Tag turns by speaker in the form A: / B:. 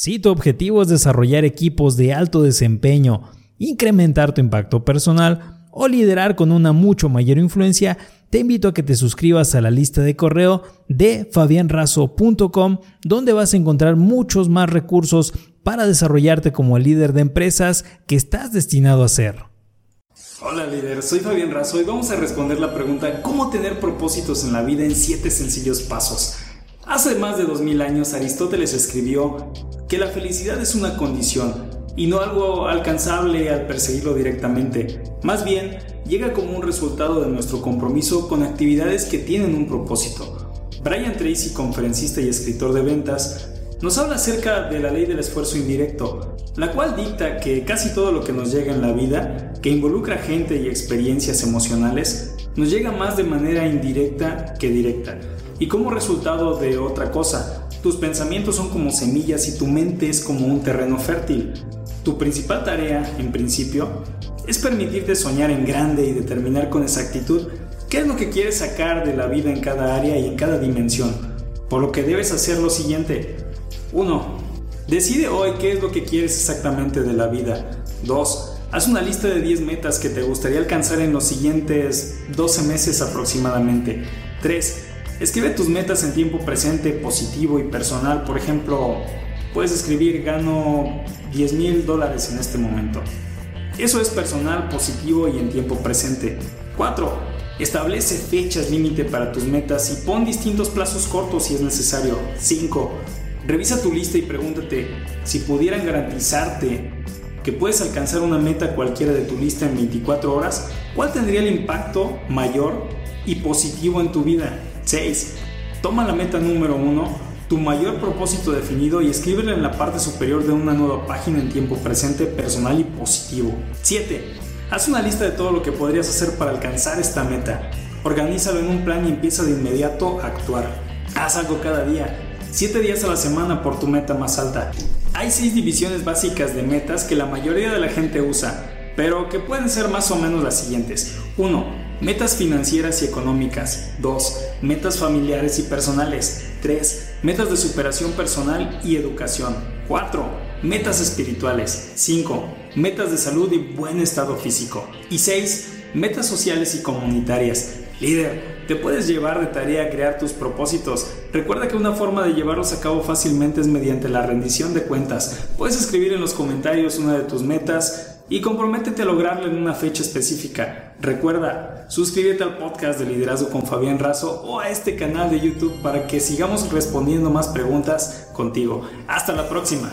A: Si tu objetivo es desarrollar equipos de alto desempeño, incrementar tu impacto personal o liderar con una mucho mayor influencia, te invito a que te suscribas a la lista de correo de fabianrazo.com, donde vas a encontrar muchos más recursos para desarrollarte como el líder de empresas que estás destinado a ser.
B: Hola líder, soy Fabián Razo y vamos a responder la pregunta ¿Cómo tener propósitos en la vida en 7 sencillos pasos? Hace más de 2000 años Aristóteles escribió que la felicidad es una condición y no algo alcanzable al perseguirlo directamente. Más bien, llega como un resultado de nuestro compromiso con actividades que tienen un propósito. Brian Tracy, conferencista y escritor de ventas, nos habla acerca de la ley del esfuerzo indirecto, la cual dicta que casi todo lo que nos llega en la vida, que involucra gente y experiencias emocionales, nos llega más de manera indirecta que directa, y como resultado de otra cosa. Tus pensamientos son como semillas y tu mente es como un terreno fértil. Tu principal tarea, en principio, es permitirte soñar en grande y determinar con exactitud qué es lo que quieres sacar de la vida en cada área y en cada dimensión. Por lo que debes hacer lo siguiente. 1. Decide hoy qué es lo que quieres exactamente de la vida. 2. Haz una lista de 10 metas que te gustaría alcanzar en los siguientes 12 meses aproximadamente. 3. Escribe tus metas en tiempo presente, positivo y personal. Por ejemplo, puedes escribir gano 10 mil dólares en este momento. Eso es personal, positivo y en tiempo presente. 4. Establece fechas límite para tus metas y pon distintos plazos cortos si es necesario. 5. Revisa tu lista y pregúntate si pudieran garantizarte que puedes alcanzar una meta cualquiera de tu lista en 24 horas, ¿cuál tendría el impacto mayor y positivo en tu vida? 6. Toma la meta número 1 tu mayor propósito definido y escríbelo en la parte superior de una nueva página en tiempo presente, personal y positivo. 7. Haz una lista de todo lo que podrías hacer para alcanzar esta meta. Organízalo en un plan y empieza de inmediato a actuar. Haz algo cada día, 7 días a la semana por tu meta más alta. Hay 6 divisiones básicas de metas que la mayoría de la gente usa, pero que pueden ser más o menos las siguientes. 1 Metas financieras y económicas. 2. Metas familiares y personales. 3. Metas de superación personal y educación. 4. Metas espirituales. 5. Metas de salud y buen estado físico. Y 6. Metas sociales y comunitarias. Líder, te puedes llevar de tarea a crear tus propósitos. Recuerda que una forma de llevarlos a cabo fácilmente es mediante la rendición de cuentas. Puedes escribir en los comentarios una de tus metas, y comprométete a lograrlo en una fecha específica. Recuerda, suscríbete al podcast de Liderazgo con Fabián Razo o a este canal de YouTube para que sigamos respondiendo más preguntas contigo. Hasta la próxima.